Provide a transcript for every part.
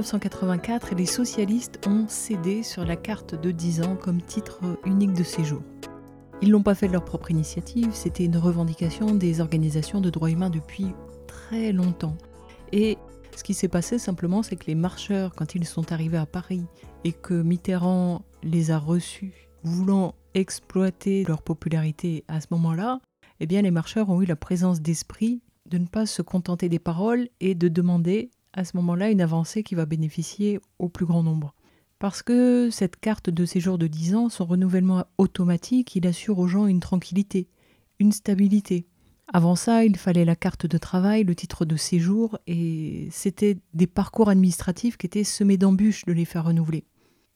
1984, les socialistes ont cédé sur la carte de 10 ans comme titre unique de séjour. Ils l'ont pas fait de leur propre initiative, c'était une revendication des organisations de droits humains depuis très longtemps. Et ce qui s'est passé simplement, c'est que les marcheurs, quand ils sont arrivés à Paris et que Mitterrand les a reçus, voulant exploiter leur popularité à ce moment-là, eh bien les marcheurs ont eu la présence d'esprit de ne pas se contenter des paroles et de demander à ce moment-là une avancée qui va bénéficier au plus grand nombre. Parce que cette carte de séjour de 10 ans, son renouvellement automatique, il assure aux gens une tranquillité, une stabilité. Avant ça, il fallait la carte de travail, le titre de séjour, et c'était des parcours administratifs qui étaient semés d'embûches de les faire renouveler.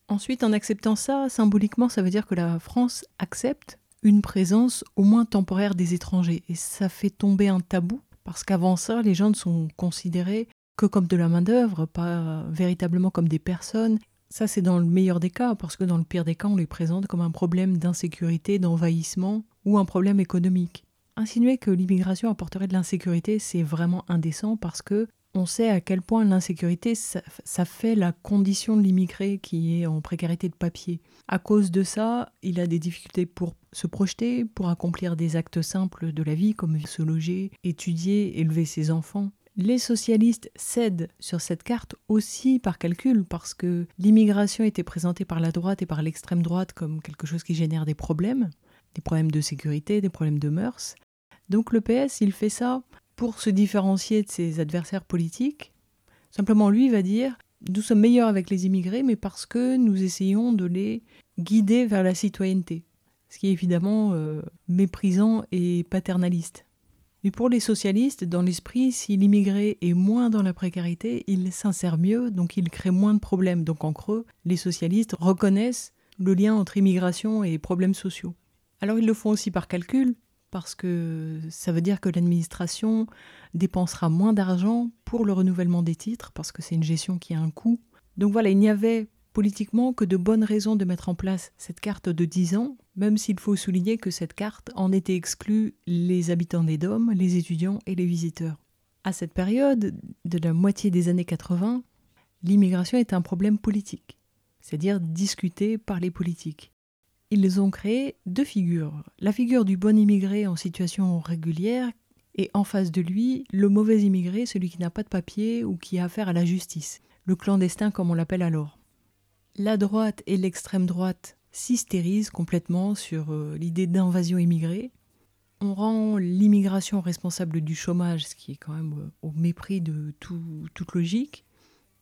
Ensuite, en acceptant ça, symboliquement, ça veut dire que la France accepte une présence au moins temporaire des étrangers. Et ça fait tomber un tabou, parce qu'avant ça, les gens ne sont considérés que comme de la main-d'œuvre, pas véritablement comme des personnes. Ça, c'est dans le meilleur des cas, parce que dans le pire des cas, on les présente comme un problème d'insécurité, d'envahissement ou un problème économique. Insinuer que l'immigration apporterait de l'insécurité, c'est vraiment indécent parce que on sait à quel point l'insécurité, ça, ça, fait la condition de l'immigré qui est en précarité de papier. À cause de ça, il a des difficultés pour se projeter, pour accomplir des actes simples de la vie comme se loger, étudier, élever ses enfants. Les socialistes cèdent sur cette carte aussi par calcul, parce que l'immigration était présentée par la droite et par l'extrême droite comme quelque chose qui génère des problèmes, des problèmes de sécurité, des problèmes de mœurs. Donc le PS, il fait ça pour se différencier de ses adversaires politiques. Simplement, lui va dire nous sommes meilleurs avec les immigrés, mais parce que nous essayons de les guider vers la citoyenneté. Ce qui est évidemment euh, méprisant et paternaliste. Mais pour les socialistes, dans l'esprit, si l'immigré est moins dans la précarité, il s'insère mieux, donc il crée moins de problèmes. Donc en creux, les socialistes reconnaissent le lien entre immigration et problèmes sociaux. Alors ils le font aussi par calcul, parce que ça veut dire que l'administration dépensera moins d'argent pour le renouvellement des titres, parce que c'est une gestion qui a un coût. Donc voilà, il n'y avait politiquement que de bonnes raisons de mettre en place cette carte de 10 ans, même s'il faut souligner que cette carte en était exclue les habitants des DOM, les étudiants et les visiteurs. À cette période, de la moitié des années 80, l'immigration est un problème politique, c'est-à-dire discuté par les politiques. Ils ont créé deux figures. La figure du bon immigré en situation régulière et en face de lui, le mauvais immigré, celui qui n'a pas de papier ou qui a affaire à la justice, le clandestin comme on l'appelle alors la droite et l'extrême droite s'hystérisent complètement sur euh, l'idée d'invasion immigrée. On rend l'immigration responsable du chômage, ce qui est quand même euh, au mépris de toute logique.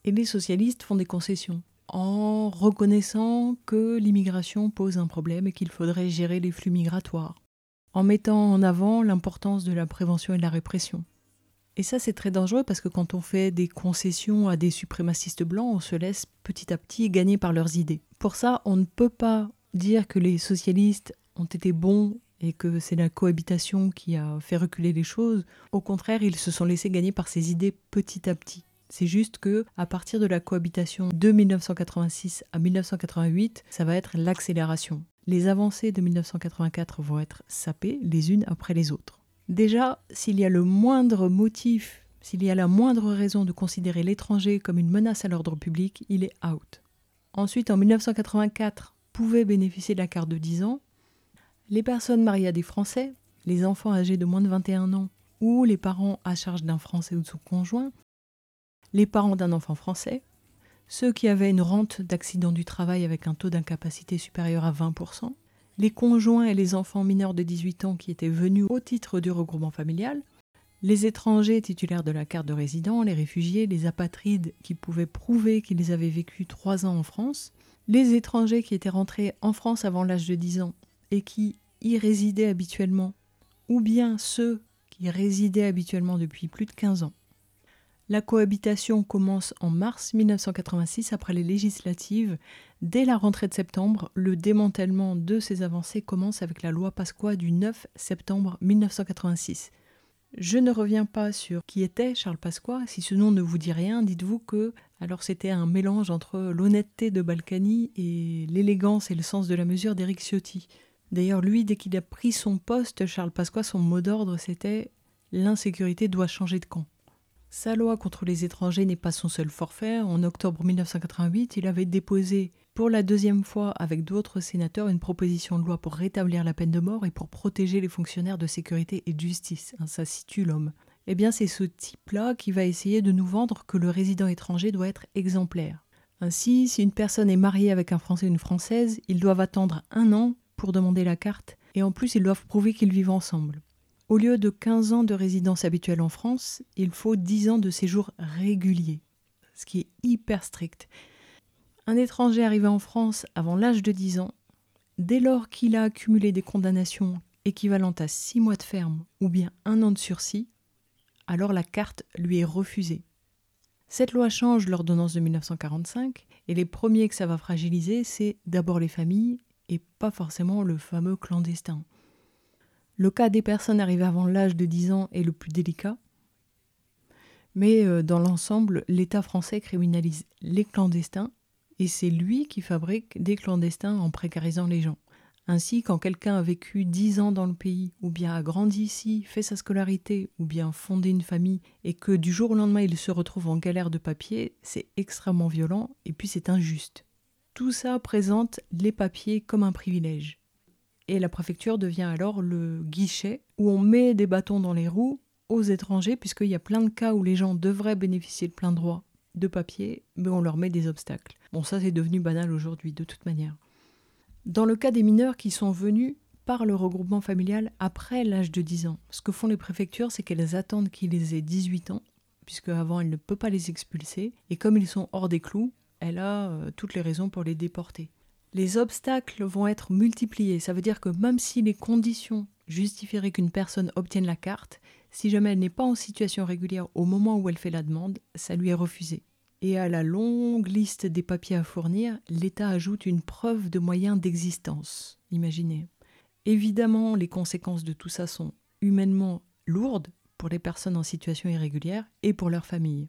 Et les socialistes font des concessions en reconnaissant que l'immigration pose un problème et qu'il faudrait gérer les flux migratoires, en mettant en avant l'importance de la prévention et de la répression. Et ça, c'est très dangereux parce que quand on fait des concessions à des suprémacistes blancs, on se laisse petit à petit gagner par leurs idées. Pour ça, on ne peut pas dire que les socialistes ont été bons et que c'est la cohabitation qui a fait reculer les choses. Au contraire, ils se sont laissés gagner par ces idées petit à petit. C'est juste que à partir de la cohabitation de 1986 à 1988, ça va être l'accélération. Les avancées de 1984 vont être sapées les unes après les autres. Déjà, s'il y a le moindre motif, s'il y a la moindre raison de considérer l'étranger comme une menace à l'ordre public, il est out. Ensuite, en 1984, pouvaient bénéficier de la carte de 10 ans. Les personnes mariées à des Français, les enfants âgés de moins de 21 ans ou les parents à charge d'un Français ou de son conjoint, les parents d'un enfant français, ceux qui avaient une rente d'accident du travail avec un taux d'incapacité supérieur à 20%, les conjoints et les enfants mineurs de 18 ans qui étaient venus au titre du regroupement familial, les étrangers titulaires de la carte de résident, les réfugiés, les apatrides qui pouvaient prouver qu'ils avaient vécu trois ans en France, les étrangers qui étaient rentrés en France avant l'âge de 10 ans et qui y résidaient habituellement, ou bien ceux qui résidaient habituellement depuis plus de 15 ans. La cohabitation commence en mars 1986 après les législatives. Dès la rentrée de septembre, le démantèlement de ces avancées commence avec la loi Pasqua du 9 septembre 1986. Je ne reviens pas sur qui était Charles Pasqua. Si ce nom ne vous dit rien, dites-vous que alors c'était un mélange entre l'honnêteté de Balkany et l'élégance et le sens de la mesure d'Éric Ciotti. D'ailleurs, lui, dès qu'il a pris son poste, Charles Pasqua, son mot d'ordre, c'était l'insécurité doit changer de camp. Sa loi contre les étrangers n'est pas son seul forfait. En octobre 1988, il avait déposé pour la deuxième fois avec d'autres sénateurs une proposition de loi pour rétablir la peine de mort et pour protéger les fonctionnaires de sécurité et de justice. Hein, ça situe l'homme. Eh bien, c'est ce type-là qui va essayer de nous vendre que le résident étranger doit être exemplaire. Ainsi, si une personne est mariée avec un Français ou une Française, ils doivent attendre un an pour demander la carte, et en plus ils doivent prouver qu'ils vivent ensemble. Au lieu de 15 ans de résidence habituelle en France, il faut 10 ans de séjour régulier, ce qui est hyper strict. Un étranger arrivé en France avant l'âge de 10 ans, dès lors qu'il a accumulé des condamnations équivalentes à 6 mois de ferme ou bien un an de sursis, alors la carte lui est refusée. Cette loi change l'ordonnance de 1945 et les premiers que ça va fragiliser, c'est d'abord les familles et pas forcément le fameux clandestin. Le cas des personnes arrivées avant l'âge de 10 ans est le plus délicat. Mais euh, dans l'ensemble, l'État français criminalise les clandestins et c'est lui qui fabrique des clandestins en précarisant les gens. Ainsi, quand quelqu'un a vécu 10 ans dans le pays, ou bien a grandi ici, fait sa scolarité, ou bien fondé une famille, et que du jour au lendemain il se retrouve en galère de papier, c'est extrêmement violent et puis c'est injuste. Tout ça présente les papiers comme un privilège et la préfecture devient alors le guichet où on met des bâtons dans les roues aux étrangers, puisqu'il y a plein de cas où les gens devraient bénéficier de plein droit de papier, mais on leur met des obstacles. Bon, ça c'est devenu banal aujourd'hui, de toute manière. Dans le cas des mineurs qui sont venus par le regroupement familial après l'âge de 10 ans, ce que font les préfectures, c'est qu'elles attendent qu'ils aient 18 ans, puisque avant elle ne peut pas les expulser, et comme ils sont hors des clous, elle a euh, toutes les raisons pour les déporter les obstacles vont être multipliés. Ça veut dire que même si les conditions justifieraient qu'une personne obtienne la carte, si jamais elle n'est pas en situation régulière au moment où elle fait la demande, ça lui est refusé. Et à la longue liste des papiers à fournir, l'État ajoute une preuve de moyens d'existence. Imaginez. Évidemment, les conséquences de tout ça sont humainement lourdes pour les personnes en situation irrégulière et pour leurs familles.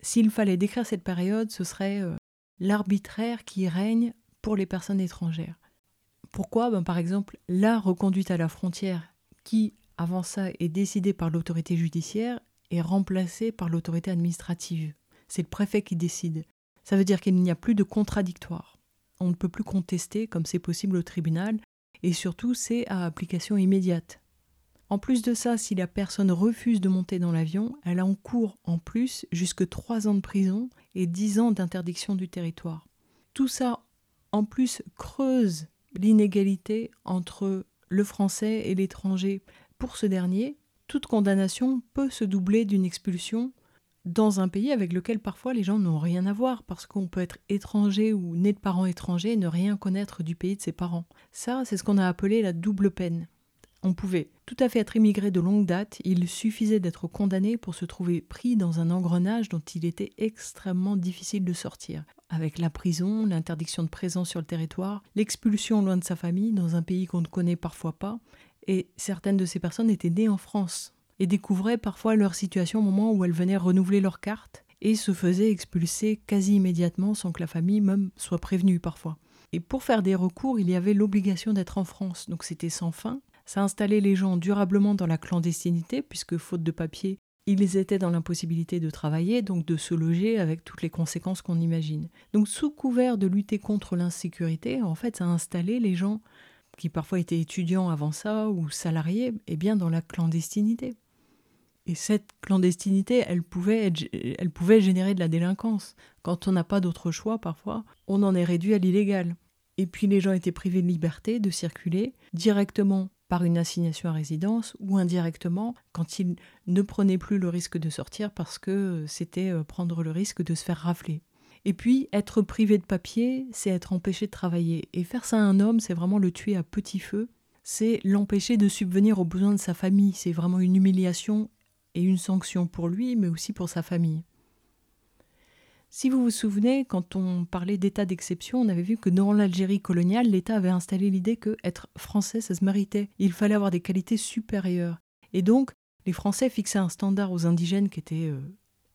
S'il fallait décrire cette période, ce serait euh, l'arbitraire qui règne pour les personnes étrangères. Pourquoi? Ben, Par exemple, la reconduite à la frontière, qui avant ça est décidée par l'autorité judiciaire, est remplacée par l'autorité administrative. C'est le préfet qui décide. Ça veut dire qu'il n'y a plus de contradictoire. On ne peut plus contester comme c'est possible au tribunal, et surtout c'est à application immédiate. En plus de ça, si la personne refuse de monter dans l'avion, elle a en cours en plus jusque 3 ans de prison et 10 ans d'interdiction du territoire. Tout ça en plus creuse l'inégalité entre le français et l'étranger. Pour ce dernier, toute condamnation peut se doubler d'une expulsion dans un pays avec lequel parfois les gens n'ont rien à voir, parce qu'on peut être étranger ou né de parents étrangers et ne rien connaître du pays de ses parents. Ça, c'est ce qu'on a appelé la double peine. On pouvait tout à fait être immigré de longue date, il suffisait d'être condamné pour se trouver pris dans un engrenage dont il était extrêmement difficile de sortir avec la prison, l'interdiction de présence sur le territoire, l'expulsion loin de sa famille dans un pays qu'on ne connaît parfois pas, et certaines de ces personnes étaient nées en France et découvraient parfois leur situation au moment où elles venaient renouveler leur carte et se faisaient expulser quasi immédiatement sans que la famille même soit prévenue parfois. Et pour faire des recours, il y avait l'obligation d'être en France, donc c'était sans fin. Ça installait les gens durablement dans la clandestinité, puisque faute de papier, ils étaient dans l'impossibilité de travailler, donc de se loger avec toutes les conséquences qu'on imagine. Donc sous couvert de lutter contre l'insécurité, en fait, ça a installé les gens qui parfois étaient étudiants avant ça ou salariés, et eh bien dans la clandestinité. Et cette clandestinité, elle pouvait, elle pouvait générer de la délinquance. Quand on n'a pas d'autre choix, parfois, on en est réduit à l'illégal. Et puis les gens étaient privés de liberté de circuler directement par une assignation à résidence ou indirectement quand ils ne prenaient plus le risque de sortir parce que c'était euh, prendre le risque de se faire rafler. Et puis, être privé de papier, c'est être empêché de travailler. Et faire ça à un homme, c'est vraiment le tuer à petit feu. C'est l'empêcher de subvenir aux besoins de sa famille. C'est vraiment une humiliation et une sanction pour lui, mais aussi pour sa famille. Si vous vous souvenez, quand on parlait d'état d'exception, on avait vu que dans l'Algérie coloniale, l'État avait installé l'idée que être français, ça se méritait. Il fallait avoir des qualités supérieures. Et donc, les Français fixaient un standard aux indigènes qui était euh,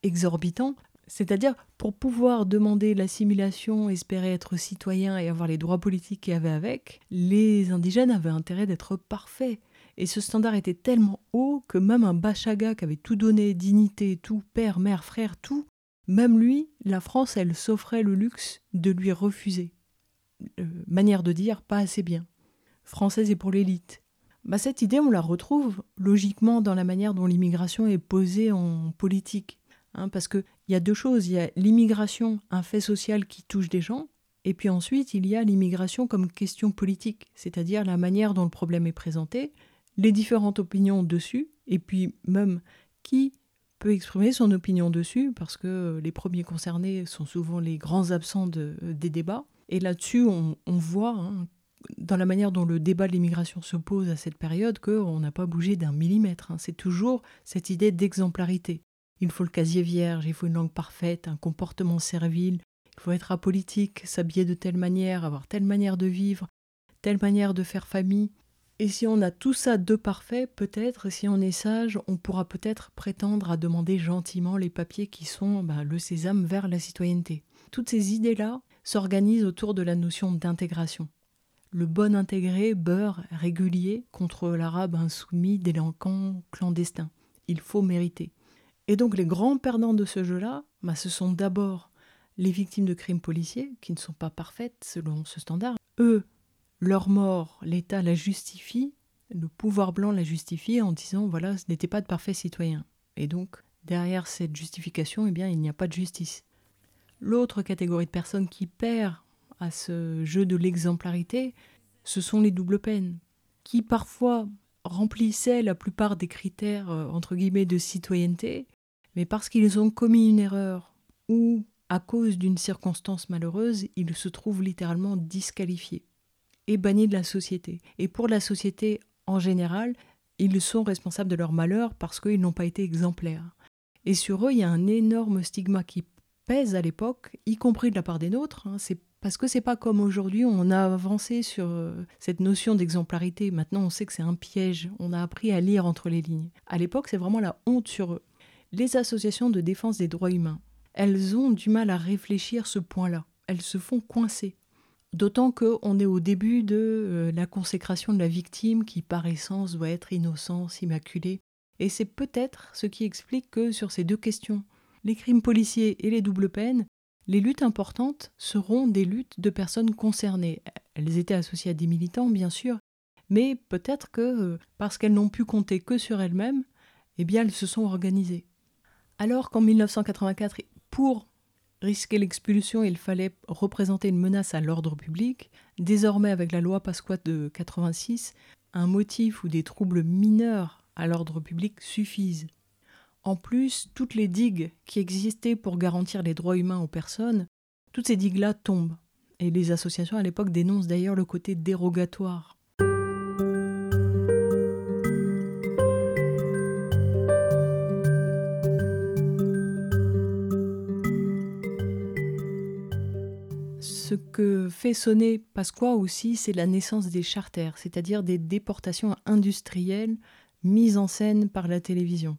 exorbitant. C'est-à-dire, pour pouvoir demander l'assimilation, espérer être citoyen et avoir les droits politiques qu'il y avait avec, les indigènes avaient intérêt d'être parfaits. Et ce standard était tellement haut que même un Bachaga qui avait tout donné, dignité, tout, père, mère, frère, tout, même lui, la France, elle s'offrait le luxe de lui refuser. Euh, manière de dire, pas assez bien. Française et pour l'élite. Bah, cette idée, on la retrouve logiquement dans la manière dont l'immigration est posée en politique. Hein, parce qu'il y a deux choses. Il y a l'immigration, un fait social qui touche des gens, et puis ensuite, il y a l'immigration comme question politique, c'est-à-dire la manière dont le problème est présenté, les différentes opinions dessus, et puis même qui peut exprimer son opinion dessus, parce que les premiers concernés sont souvent les grands absents des débats. Et là-dessus, on, voit, hein, dans la manière dont le débat de l'immigration se pose à cette période, qu'on n'a pas bougé d'un millimètre. Hein. C'est toujours cette idée d'exemplarité. Il faut le casier vierge, il faut une langue parfaite, un comportement servile, il faut être apolitique, s'habiller de telle manière, avoir telle manière de vivre, telle manière de faire famille. Et si on a tout ça de parfait, peut-être, si on est sage, on pourra peut-être prétendre à demander gentiment les papiers qui sont bah, le sésame vers la citoyenneté. Toutes ces idées-là s'organisent autour de la notion d'intégration. Le bon intégré beurre régulier contre l'arabe insoumis, délinquant, clandestin. Il faut mériter. Et donc les grands perdants de ce jeu-là, bah, ce sont d'abord les victimes de crimes policiers, qui ne sont pas parfaites selon ce standard. Eux, leur mort, l'État la justifie, le pouvoir blanc la justifie en disant voilà, ce n'était pas de parfaits citoyens. Et donc, derrière cette justification, eh bien, il n'y a pas de justice. L'autre catégorie de personnes qui perd à ce jeu de l'exemplarité, ce sont les doubles peines, qui parfois remplissaient la plupart des critères euh, entre guillemets de citoyenneté, mais parce qu'ils ont commis une erreur ou à cause d'une circonstance malheureuse, ils se trouvent littéralement disqualifiés et bannis de la société. Et pour la société en général, ils sont responsables de leur malheur parce qu'ils n'ont pas été exemplaires. Et sur eux, il y a un énorme stigma qui pèse à l'époque, y compris de la part des nôtres. Hein. C'est parce que c'est pas comme aujourd'hui, on a avancé sur euh, cette notion d'exemplarité. Maintenant, on sait que c'est un piège. On a appris à lire entre les lignes. À l'époque, c'est vraiment la honte sur eux. Les associations de défense des droits humains, elles ont du mal à réfléchir ce point-là. Elles se font coincer. D'autant qu'on est au début de euh, la consécration de la victime qui, par essence, doit être innocence, immaculée. Et c'est peut-être ce qui explique que sur ces deux questions, les crimes policiers et les doubles peines, les luttes importantes seront des luttes de personnes concernées. Elles étaient associées à des militants, bien sûr, mais peut-être que, euh, parce qu'elles n'ont pu compter que sur elles-mêmes, eh bien elles se sont organisées. Alors qu'en 1984, pour risquer l'expulsion, il fallait représenter une menace à l'ordre public. Désormais, avec la loi Pasqua de 86, un motif ou des troubles mineurs à l'ordre public suffisent. En plus, toutes les digues qui existaient pour garantir les droits humains aux personnes, toutes ces digues-là tombent. Et les associations à l'époque dénoncent d'ailleurs le côté dérogatoire que fait sonner Pasqua aussi, c'est la naissance des charters, c'est-à-dire des déportations industrielles mises en scène par la télévision.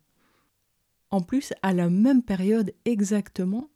En plus, à la même période exactement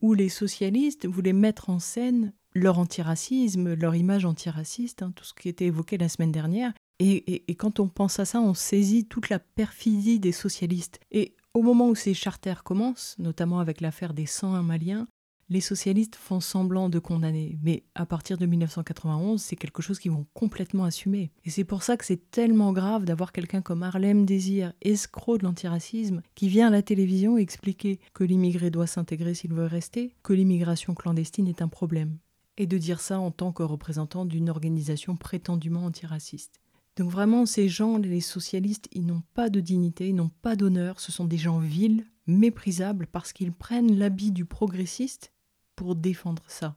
où les socialistes voulaient mettre en scène leur antiracisme, leur image antiraciste, hein, tout ce qui était évoqué la semaine dernière. Et, et, quand on pense à ça, on saisit toute la perfidie des socialistes. Et au moment où ces charters commencent, notamment avec l'affaire des 101 Maliens, les socialistes font semblant de condamner, mais à partir de 1991, c'est quelque chose qu'ils vont complètement assumer. Et c'est pour ça que c'est tellement grave d'avoir quelqu'un comme Harlem Désir, escroc de l'antiracisme, qui vient à la télévision expliquer que l'immigré doit s'intégrer s'il veut rester, que l'immigration clandestine est un problème. Et de dire ça en tant que représentant d'une organisation prétendument antiraciste. Donc vraiment, ces gens, les socialistes, ils n'ont pas de dignité, ils n'ont pas d'honneur, ce sont des gens vils, méprisables, parce qu'ils prennent l'habit du progressiste pour défendre ça.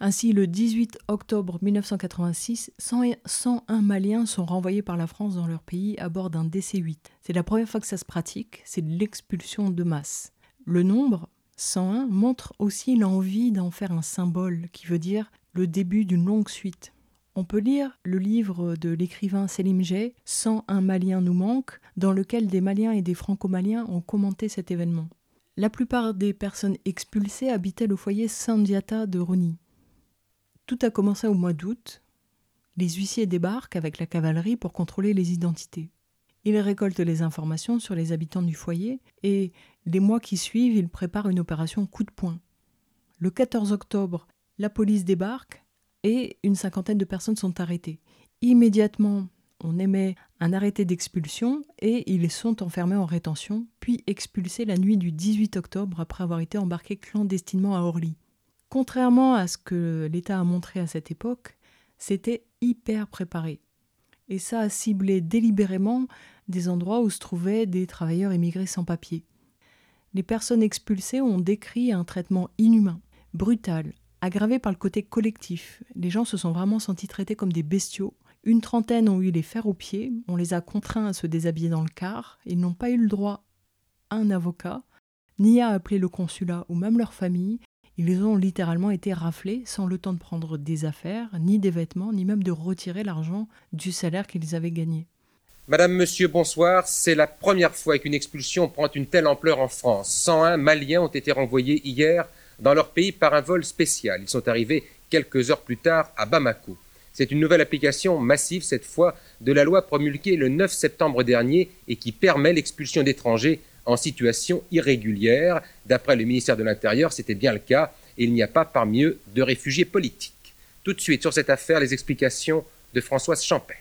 Ainsi, le 18 octobre 1986, 101 Maliens sont renvoyés par la France dans leur pays à bord d'un DC-8. C'est la première fois que ça se pratique, c'est l'expulsion de masse. Le nombre, 101 montre aussi l'envie d'en faire un symbole qui veut dire le début d'une longue suite. On peut lire le livre de l'écrivain Selim Jay, 101 Maliens nous manquent, dans lequel des Maliens et des Franco-Maliens ont commenté cet événement. La plupart des personnes expulsées habitaient le foyer Sandiata de Roni. Tout a commencé au mois d'août. Les huissiers débarquent avec la cavalerie pour contrôler les identités. Ils récoltent les informations sur les habitants du foyer et, les mois qui suivent, ils préparent une opération coup de poing. Le 14 octobre, la police débarque et une cinquantaine de personnes sont arrêtées. Immédiatement, on émet un arrêté d'expulsion et ils sont enfermés en rétention, puis expulsés la nuit du 18 octobre après avoir été embarqués clandestinement à Orly. Contrairement à ce que l'État a montré à cette époque, c'était hyper préparé. Et ça a ciblé délibérément des endroits où se trouvaient des travailleurs immigrés sans papier. Les personnes expulsées ont décrit un traitement inhumain, brutal, aggravé par le côté collectif. Les gens se sont vraiment sentis traités comme des bestiaux. Une trentaine ont eu les fers aux pieds, on les a contraints à se déshabiller dans le car, ils n'ont pas eu le droit à un avocat, ni à appeler le consulat ou même leur famille, ils ont littéralement été raflés sans le temps de prendre des affaires, ni des vêtements, ni même de retirer l'argent du salaire qu'ils avaient gagné. Madame, Monsieur, bonsoir. C'est la première fois qu'une expulsion prend une telle ampleur en France. 101 Maliens ont été renvoyés hier dans leur pays par un vol spécial. Ils sont arrivés quelques heures plus tard à Bamako. C'est une nouvelle application massive, cette fois, de la loi promulguée le 9 septembre dernier et qui permet l'expulsion d'étrangers en situation irrégulière. D'après le ministère de l'Intérieur, c'était bien le cas et il n'y a pas parmi eux de réfugiés politiques. Tout de suite sur cette affaire, les explications de Françoise Champet.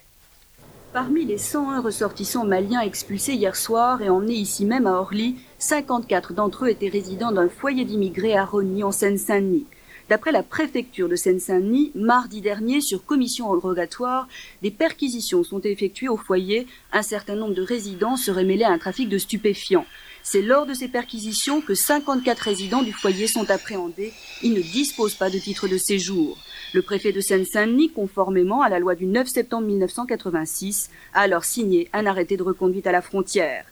Parmi les 101 ressortissants maliens expulsés hier soir et emmenés ici même à Orly, 54 d'entre eux étaient résidents d'un foyer d'immigrés à Rony en Seine-Saint-Denis. D'après la préfecture de Seine-Saint-Denis, mardi dernier, sur commission rogatoire, des perquisitions sont effectuées au foyer. Un certain nombre de résidents seraient mêlés à un trafic de stupéfiants. C'est lors de ces perquisitions que 54 résidents du foyer sont appréhendés. Ils ne disposent pas de titre de séjour. Le préfet de Seine-Saint-Denis, conformément à la loi du 9 septembre 1986, a alors signé un arrêté de reconduite à la frontière.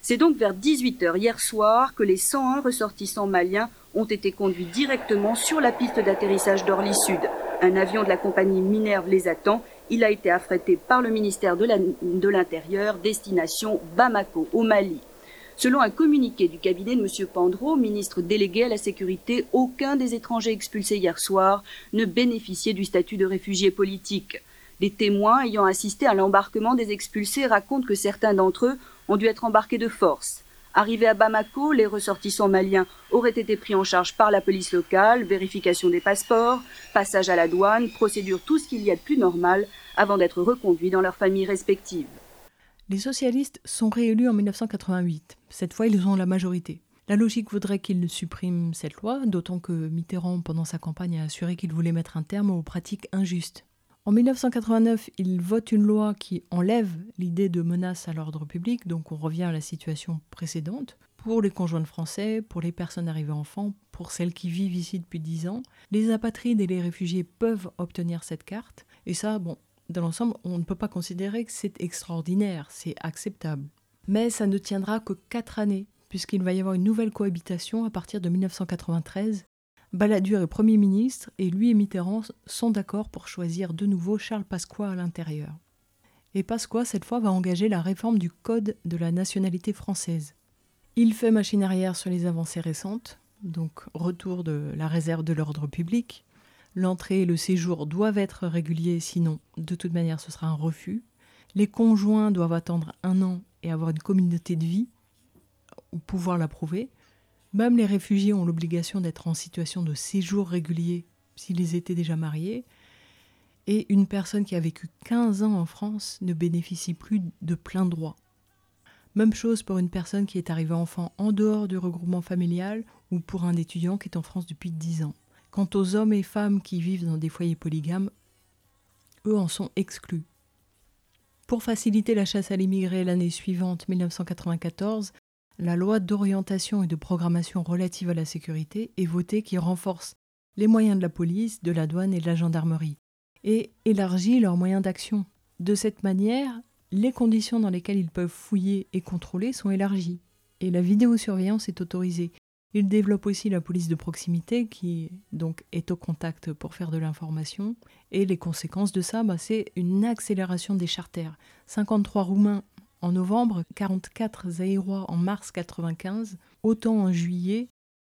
C'est donc vers 18h hier soir que les 101 ressortissants maliens ont été conduits directement sur la piste d'atterrissage d'Orly Sud. Un avion de la compagnie Minerve les attend. Il a été affrété par le ministère de l'Intérieur, destination Bamako, au Mali. Selon un communiqué du cabinet de M. Pandreau, ministre délégué à la sécurité, aucun des étrangers expulsés hier soir ne bénéficiait du statut de réfugié politique. Des témoins ayant assisté à l'embarquement des expulsés racontent que certains d'entre eux ont dû être embarqués de force. Arrivés à Bamako, les ressortissants maliens auraient été pris en charge par la police locale, vérification des passeports, passage à la douane, procédure tout ce qu'il y a de plus normal avant d'être reconduits dans leurs familles respectives. Les socialistes sont réélus en 1988. Cette fois, ils ont la majorité. La logique voudrait qu'ils suppriment cette loi, d'autant que Mitterrand, pendant sa campagne, a assuré qu'il voulait mettre un terme aux pratiques injustes. En 1989, ils votent une loi qui enlève l'idée de menace à l'ordre public, donc on revient à la situation précédente. Pour les conjoints français, pour les personnes arrivées enfants, pour celles qui vivent ici depuis 10 ans, les apatrides et les réfugiés peuvent obtenir cette carte. Et ça, bon, dans l'ensemble, on ne peut pas considérer que c'est extraordinaire, c'est acceptable. Mais ça ne tiendra que quatre années, puisqu'il va y avoir une nouvelle cohabitation à partir de 1993. Balladur est Premier ministre et lui et Mitterrand sont d'accord pour choisir de nouveau Charles Pasqua à l'intérieur. Et Pasqua, cette fois, va engager la réforme du Code de la nationalité française. Il fait machine arrière sur les avancées récentes, donc retour de la réserve de l'ordre public, L'entrée et le séjour doivent être réguliers, sinon, de toute manière, ce sera un refus. Les conjoints doivent attendre un an et avoir une communauté de vie ou pouvoir l'approuver. Même les réfugiés ont l'obligation d'être en situation de séjour régulier s'ils étaient déjà mariés. Et une personne qui a vécu 15 ans en France ne bénéficie plus de plein droit. Même chose pour une personne qui est arrivée enfant en dehors du regroupement familial ou pour un étudiant qui est en France depuis 10 ans. Quant aux hommes et femmes qui vivent dans des foyers polygames, eux en sont exclus. Pour faciliter la chasse à l'immigré l'année suivante, 1994, la loi d'orientation et de programmation relative à la sécurité est votée qui renforce les moyens de la police, de la douane et de la gendarmerie, et élargit leurs moyens d'action. De cette manière, les conditions dans lesquelles ils peuvent fouiller et contrôler sont élargies, et la vidéosurveillance est autorisée, Il développe aussi la police de proximité qui donc est au contact pour faire de l'information. Et les conséquences de ça, bah, c'est une accélération des charters. 53 Roumains en novembre, 44 Zaïrois en mars 95, autant en juillet.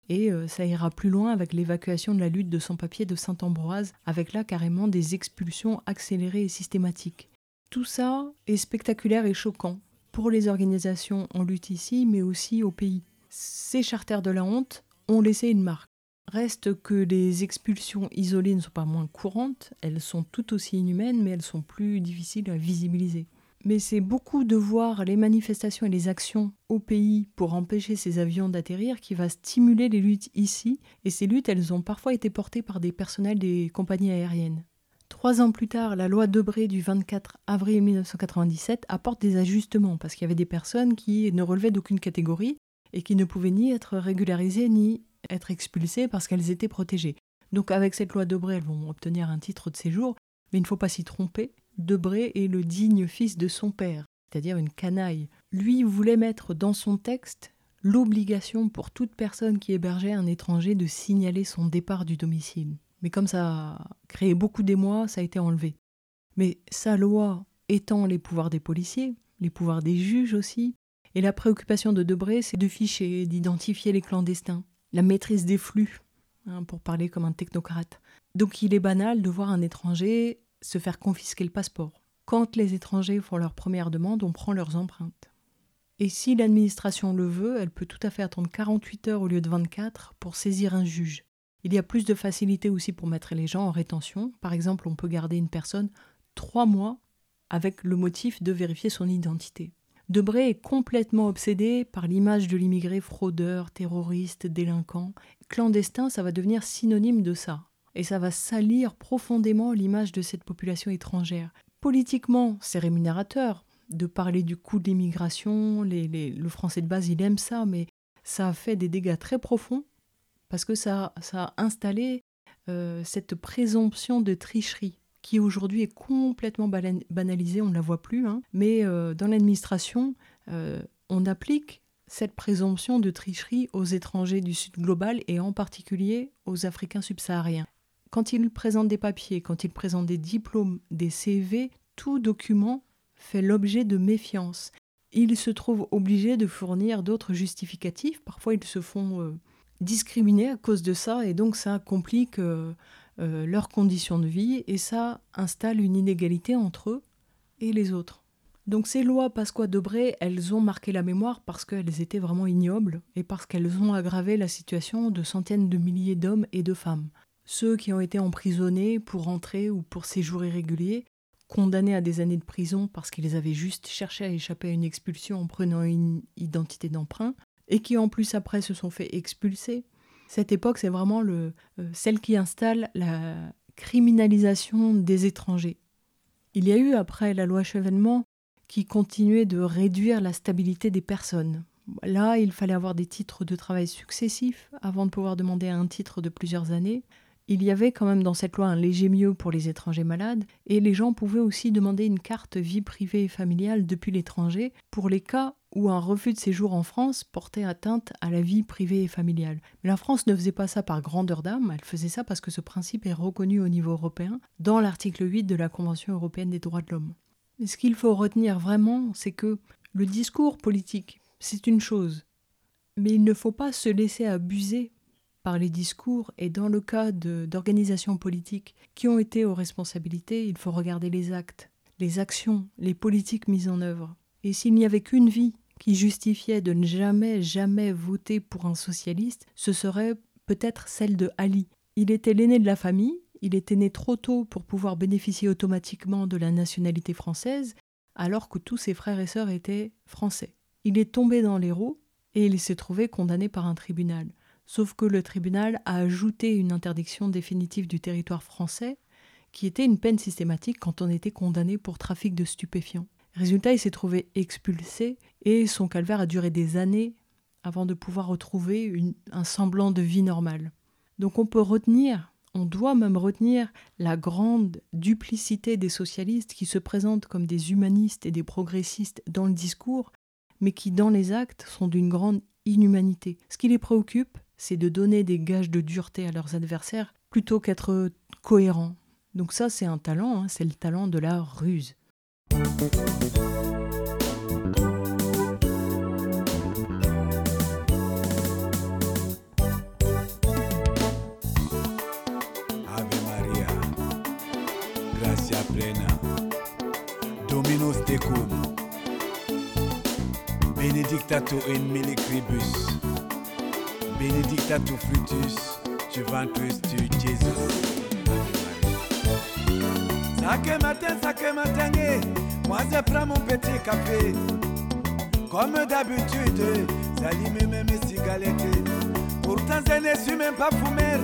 Et euh, ça ira plus loin avec l'évacuation de la lutte de sans-papiers de Saint-Ambroise, avec là carrément des expulsions accélérées et systématiques. Tout ça est spectaculaire et choquant pour les organisations en lutte ici, mais aussi au pays. Ces charters de la honte ont laissé une marque. Reste que les expulsions isolées ne sont pas moins courantes, elles sont tout aussi inhumaines, mais elles sont plus difficiles à visibiliser. Mais c'est beaucoup de voir les manifestations et les actions au pays pour empêcher ces avions d'atterrir qui va stimuler les luttes ici, et ces luttes, elles ont parfois été portées par des personnels des compagnies aériennes. Trois ans plus tard, la loi Debré du 24 avril 1997 apporte des ajustements parce qu'il y avait des personnes qui ne relevaient d'aucune catégorie et qui ne pouvaient ni être régularisées ni être expulsées parce qu'elles étaient protégées. Donc avec cette loi Debré, elles vont obtenir un titre de séjour, mais il ne faut pas s'y tromper. Debré est le digne fils de son père, c'est-à-dire une canaille. Lui voulait mettre dans son texte l'obligation pour toute personne qui hébergeait un étranger de signaler son départ du domicile. Mais comme ça a créé beaucoup d'émoi, ça a été enlevé. Mais sa loi étend les pouvoirs des policiers, les pouvoirs des juges aussi, et la préoccupation de Debré, c'est de ficher, d'identifier les clandestins, la maîtrise des flux, hein, pour parler comme un technocrate. Donc il est banal de voir un étranger se faire confisquer le passeport. Quand les étrangers font leur première demande, on prend leurs empreintes. Et si l'administration le veut, elle peut tout à fait attendre 48 heures au lieu de 24 pour saisir un juge. Il y a plus de facilité aussi pour mettre les gens en rétention. Par exemple, on peut garder une personne trois mois avec le motif de vérifier son identité. Debré est complètement obsédé par l'image de l'immigré fraudeur, terroriste, délinquant. Clandestin, ça va devenir synonyme de ça. Et ça va salir profondément l'image de cette population étrangère. Politiquement, c'est rémunérateur de parler du coût de l'immigration. le français de base, il aime ça, mais ça a fait des dégâts très profonds parce que ça, a installé euh, cette présomption de tricherie qui aujourd'hui est complètement banalisée, on ne la voit plus, hein. mais euh, dans l'administration, euh, on applique cette présomption de tricherie aux étrangers du Sud global et en particulier aux Africains subsahariens. Quand ils présentent des papiers, quand ils présentent des diplômes, des CV, tout document fait l'objet de méfiance. Ils se trouvent obligés de fournir d'autres justificatifs, parfois ils se font discriminés à cause de ça et donc ça complique euh, euh, leurs conditions de vie et ça installe une inégalité entre eux et les autres. Donc ces lois Pasqua-Debré, elles ont marqué la mémoire parce qu'elles étaient vraiment ignobles et parce qu'elles ont aggravé la situation de centaines de milliers d'hommes et de femmes. Ceux qui ont été emprisonnés pour entrer ou pour séjour irrégulier, condamnés à des années de prison parce qu'ils avaient juste cherché à échapper à une expulsion en prenant une identité d'emprunt, et qui en plus après se sont fait expulser. Cette époque, c'est vraiment euh, celle qui installe la criminalisation des étrangers. Il y a eu après la loi Chevènement qui continuait de réduire la stabilité des personnes. Là, il fallait avoir des titres de travail successifs avant de pouvoir demander un titre de plusieurs années. Il y avait quand même dans cette loi un léger mieux pour les étrangers malades, et les gens pouvaient aussi demander une carte vie privée et familiale depuis l'étranger pour les cas où un refus de séjour en France portait atteinte à la vie privée et familiale. Mais la France ne faisait pas ça par grandeur d'âme, elle faisait ça parce que ce principe est reconnu au niveau européen dans l'article 8 de la Convention européenne des droits de l'homme. Ce qu'il faut retenir vraiment, c'est que le discours politique, c'est une chose, mais il ne faut pas se laisser abuser par les discours et dans le cas d'organisations politiques qui ont été aux responsabilités, il faut regarder les actes, les actions, les politiques mises en œuvre. Et s'il n'y avait qu'une vie qui justifiait de ne jamais, jamais voter pour un socialiste, ce serait peut-être celle de Ali. Il était l'aîné de la famille, il était né trop tôt pour pouvoir bénéficier automatiquement de la nationalité française, alors que tous ses frères et sœurs étaient français. Il est tombé dans les roues et il s'est trouvé condamné par un tribunal. Sauf que le tribunal a ajouté une interdiction définitive du territoire français, qui était une peine systématique quand on était condamné pour trafic de stupéfiants. Résultat, il s'est trouvé expulsé et son calvaire a duré des années avant de pouvoir retrouver un semblant de vie normale. Donc on peut retenir, on doit même retenir la grande duplicité des socialistes qui se présentent comme des humanistes et des progressistes dans le discours, mais qui dans les actes sont d'une grande inhumanité. Ce qui les préoccupe, c'est de donner des gages de dureté à leurs adversaires plutôt qu'être cohérents. Donc ça, c'est un talent, hein, c'est le talent de la ruse. Ave Maria, gracia plena, Dominus tecum, in benedicta tu fructus, Juventus tu Jesus. Sacré matin, sacré matin, moi je prends mon petit café. Comme d'habitude, j'allume même mes cigarettes. Pourtant, je ne suis même pas fumeur,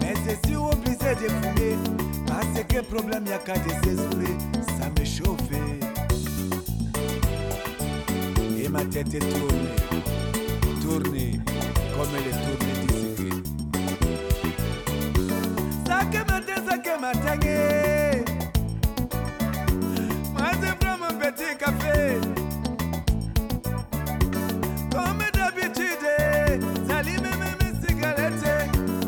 mais je suis obligé de fumer. Parce que problème, y'a qu'à de sésurer, ça me chauffe. Et ma tête tourne, tourne, comme elle tourne d'ici. Sacré matin, sacré matin, moi je prends mon petit café. Comme d'habitude, j'allume mes cigarettes.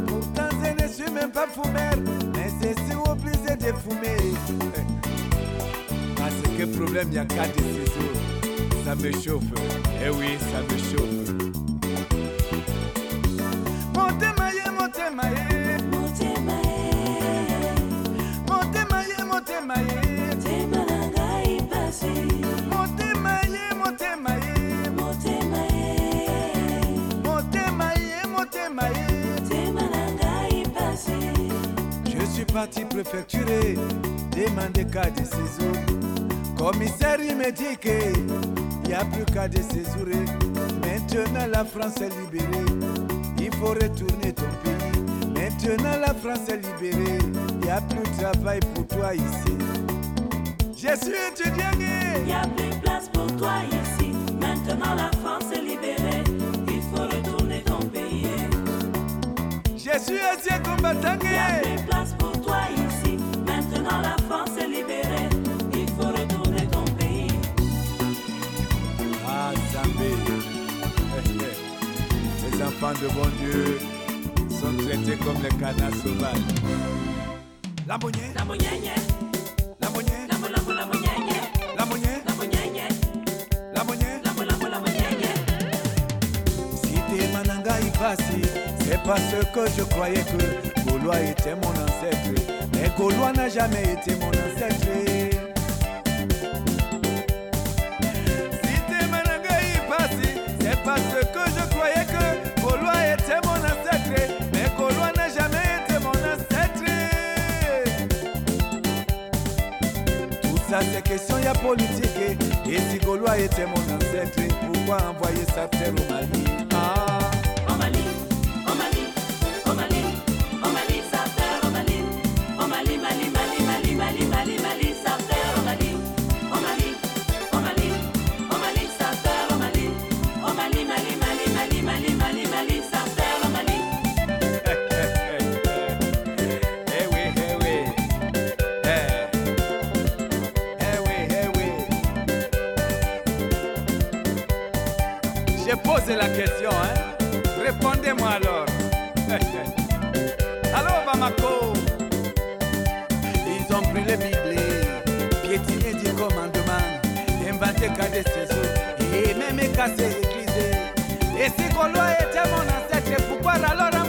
Pourtant, je ne suis même pas fumeur, mais je suis obligé de fumer. Parce que problème, il y a qu'à ciseaux. Ça me chauffe, eh oui, ça me chauffe. Parti préfecturer, demander cas de séjour. Commissaire, il me dit qu'il n'y a plus qu'à de séjour. Maintenant, la France est libérée. Il faut retourner ton pays. Maintenant, la France est libérée. Il n'y a plus de travail pour toi ici. Je suis étudiant. Il n'y a plus de place pour toi ici. Maintenant la France est libérée. Il faut retourner ton pays. Je suis ancien combattant. Il n'y a plus de place pour enfants de bon Dieu sont traités comme les canards sauvages. La monnaie, La mognègne, la monnaie, la mo la mo la monnaie, la monnaie. la mo la mo la mognègne. Si t'es Mananga Ifasi, c'est parce que je croyais que Gaulois était mon ancêtre. Mais Gaulois n'a jamais été mon ancêtre. C'est parce que je croyais que politique Et si Gaulois était mon ancêtre Pourquoi envoyer sa terre au Mali? Ah J'ai posé la question, hein. Répondez-moi alors. Allô Bamako. Ils ont pris les Bibles Piétiné du commandement. Inventé qu'à des saisons Et même cassé l'église. Et si Gaulois était mon ancêtre Pourquoi alors